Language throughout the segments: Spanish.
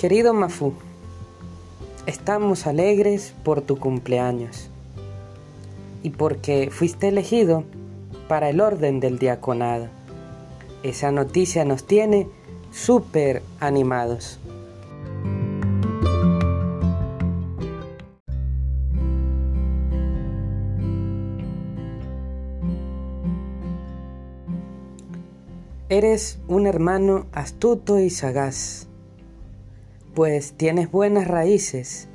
Querido Mafú, estamos alegres por tu cumpleaños y porque fuiste elegido para el orden del diaconado. Esa noticia nos tiene súper animados. Eres un hermano astuto y sagaz, pues tienes buenas raíces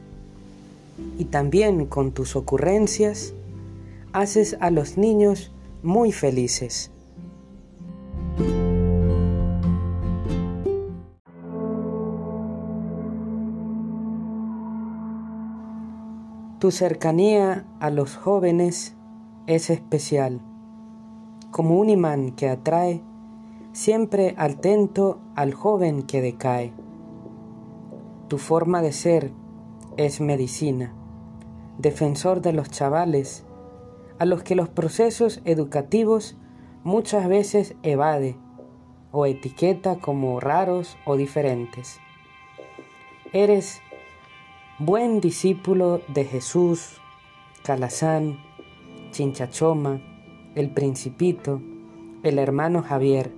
y también con tus ocurrencias haces a los niños muy felices. Tu cercanía a los jóvenes es especial, como un imán que atrae siempre atento al joven que decae. Tu forma de ser es medicina, defensor de los chavales, a los que los procesos educativos muchas veces evade o etiqueta como raros o diferentes. Eres buen discípulo de Jesús, Calazán, Chinchachoma, el Principito, el hermano Javier,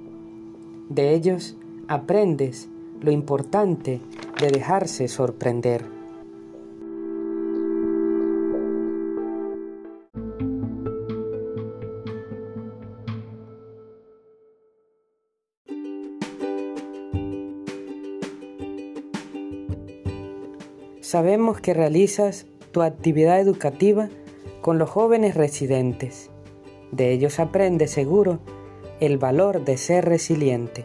de ellos aprendes lo importante de dejarse sorprender. Sabemos que realizas tu actividad educativa con los jóvenes residentes. De ellos aprendes seguro el valor de ser resiliente.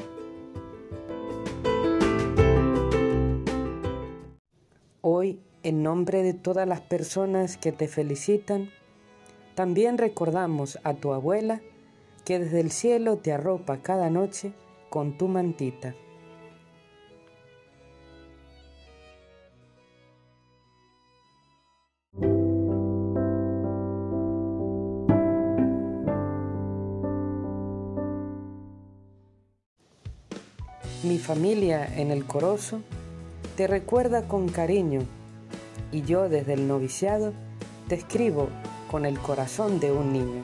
Hoy, en nombre de todas las personas que te felicitan, también recordamos a tu abuela que desde el cielo te arropa cada noche con tu mantita. Mi familia en el Corozo te recuerda con cariño y yo desde el noviciado te escribo con el corazón de un niño.